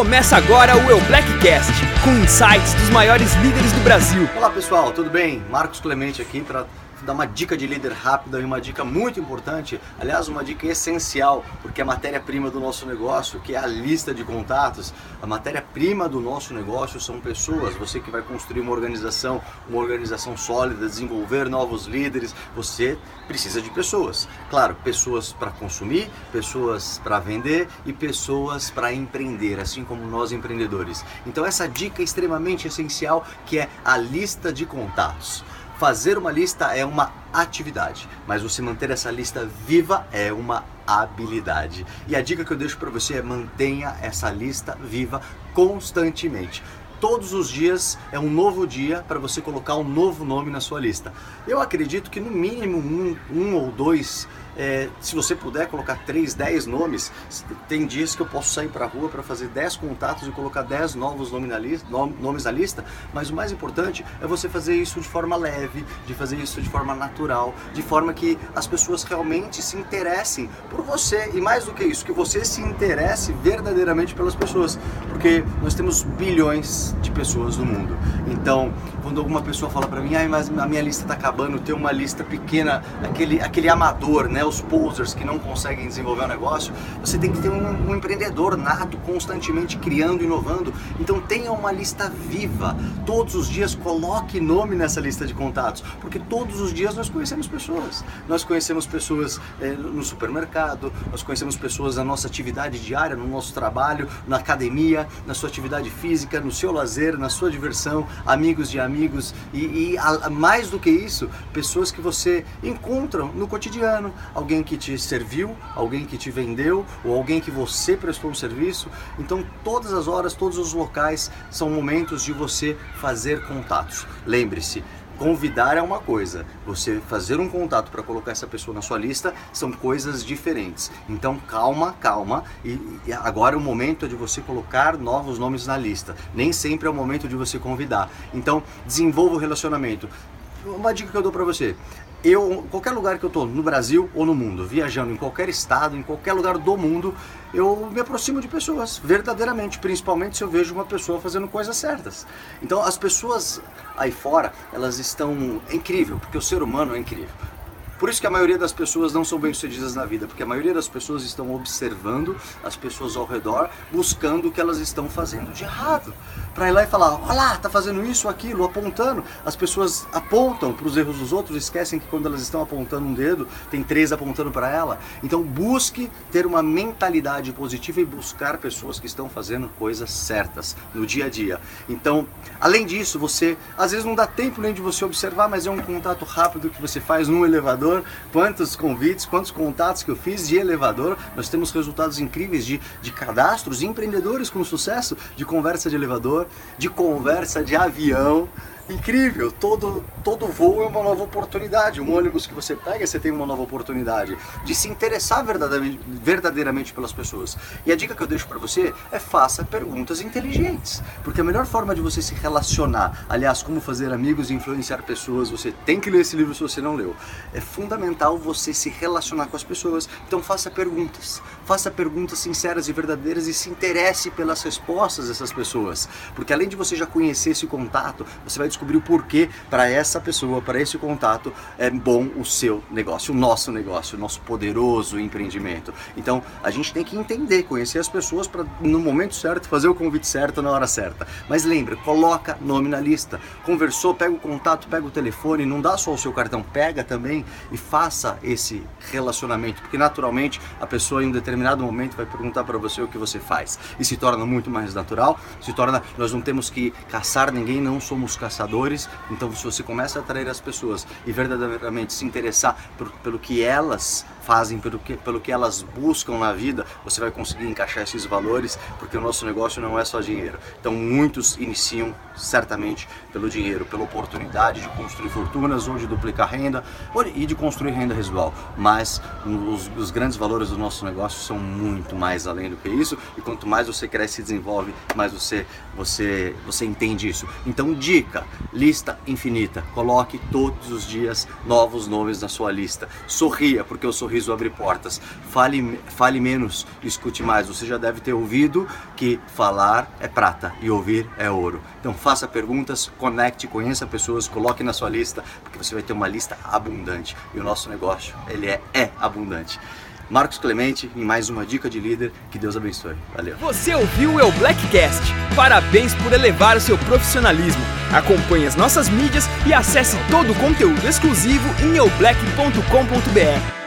Começa agora o Eu Blackcast, com insights dos maiores líderes do Brasil. Olá pessoal, tudo bem? Marcos Clemente aqui para dar uma dica de líder rápida e uma dica muito importante, aliás, uma dica essencial, porque a matéria-prima do nosso negócio, que é a lista de contatos, a matéria-prima do nosso negócio são pessoas. Você que vai construir uma organização, uma organização sólida, desenvolver novos líderes, você precisa de pessoas. Claro, pessoas para consumir, pessoas para vender e pessoas para empreender, assim como nós empreendedores. Então essa dica é extremamente essencial que é a lista de contatos. Fazer uma lista é uma atividade, mas você manter essa lista viva é uma habilidade. E a dica que eu deixo para você é mantenha essa lista viva constantemente. Todos os dias é um novo dia para você colocar um novo nome na sua lista. Eu acredito que no mínimo um, um ou dois é, se você puder colocar 3, 10 nomes, tem dias que eu posso sair para a rua para fazer 10 contatos e colocar 10 novos nomes na, lista, nomes na lista, mas o mais importante é você fazer isso de forma leve, de fazer isso de forma natural, de forma que as pessoas realmente se interessem por você e mais do que isso, que você se interesse verdadeiramente pelas pessoas, porque nós temos bilhões de pessoas no mundo. Então, quando alguma pessoa fala para mim, ah, mas a minha lista está acabando, ter uma lista pequena, aquele, aquele amador, né? Os posers que não conseguem desenvolver o um negócio, você tem que ter um, um, empreendedor nato, constantemente criando, inovando. Então tenha uma lista viva. Todos os dias coloque nome nessa lista de contatos, porque todos os dias nós conhecemos pessoas. Nós conhecemos pessoas é, no supermercado, nós conhecemos pessoas na nossa atividade diária, no nosso trabalho, na academia, na sua atividade física, no seu lazer, na sua diversão, amigos de amigos e, e a, mais do que isso, pessoas que você encontra no cotidiano, alguém que te serviu, alguém que te vendeu ou alguém que você prestou um serviço. Então, todas as horas, todos os locais são momentos de você fazer contatos. Lembre-se, convidar é uma coisa, você fazer um contato para colocar essa pessoa na sua lista são coisas diferentes. Então calma, calma, e, e, agora o momento é de você colocar novos nomes na lista. Nem sempre é o momento de você convidar. Então desenvolva o relacionamento. Uma dica que eu dou para você: eu, qualquer lugar que eu estou, no Brasil ou no mundo, viajando em qualquer estado, em qualquer lugar do mundo, eu me aproximo de pessoas, verdadeiramente, principalmente se eu vejo uma pessoa fazendo coisas certas. Então, as pessoas aí fora, elas estão. É incrível, porque o ser humano é incrível. Por isso que a maioria das pessoas não são bem-sucedidas na vida, porque a maioria das pessoas estão observando as pessoas ao redor, buscando o que elas estão fazendo de errado. Para ir lá e falar, olha lá, tá fazendo isso, aquilo, apontando. As pessoas apontam para os erros dos outros, esquecem que quando elas estão apontando um dedo, tem três apontando para ela. Então busque ter uma mentalidade positiva e buscar pessoas que estão fazendo coisas certas no dia a dia. Então, além disso, você às vezes não dá tempo nem de você observar, mas é um contato rápido que você faz num elevador, quantos convites, quantos contatos que eu fiz de elevador. Nós temos resultados incríveis de, de cadastros, empreendedores com sucesso, de conversa de elevador, de conversa de avião incrível. Todo, todo voo é uma nova oportunidade. Um ônibus que você pega, você tem uma nova oportunidade de se interessar verdadeiramente, verdadeiramente pelas pessoas. E a dica que eu deixo para você é faça perguntas inteligentes. Porque a melhor forma de você se relacionar, aliás, como fazer amigos e influenciar pessoas, você tem que ler esse livro se você não leu. É fundamental você se relacionar com as pessoas. Então faça perguntas. Faça perguntas sinceras e verdadeiras e se interesse pelas respostas dessas pessoas. Porque além de você já conhecer esse contato, você vai descobrir descobrir o porquê para essa pessoa, para esse contato, é bom o seu negócio, o nosso negócio, o nosso poderoso empreendimento. Então a gente tem que entender, conhecer as pessoas para no momento certo fazer o convite certo na hora certa. Mas lembre, coloca nome na lista. Conversou, pega o contato, pega o telefone, não dá só o seu cartão, pega também e faça esse relacionamento, porque naturalmente a pessoa em um determinado momento vai perguntar para você o que você faz e se torna muito mais natural, se torna nós não temos que caçar ninguém, não somos caçadores então, se você começa a atrair as pessoas e verdadeiramente se interessar por, pelo que elas fazem, pelo que, pelo que elas buscam na vida, você vai conseguir encaixar esses valores, porque o nosso negócio não é só dinheiro. Então, muitos iniciam certamente pelo dinheiro, pela oportunidade de construir fortunas ou de duplicar renda e de construir renda residual. Mas os, os grandes valores do nosso negócio são muito mais além do que isso. E quanto mais você cresce e desenvolve, mais você você você entende isso. Então, dica lista infinita. Coloque todos os dias novos nomes na sua lista. Sorria, porque o sorriso abre portas. Fale, fale menos, escute mais. Você já deve ter ouvido que falar é prata e ouvir é ouro. Então faça perguntas, conecte, conheça pessoas, coloque na sua lista, porque você vai ter uma lista abundante. E o nosso negócio, ele é, é abundante. Marcos Clemente em mais uma dica de líder. Que Deus abençoe. Valeu. Você ouviu o Blackcast. Parabéns por elevar o seu profissionalismo. Acompanhe as nossas mídias e acesse todo o conteúdo exclusivo em eublack.com.br.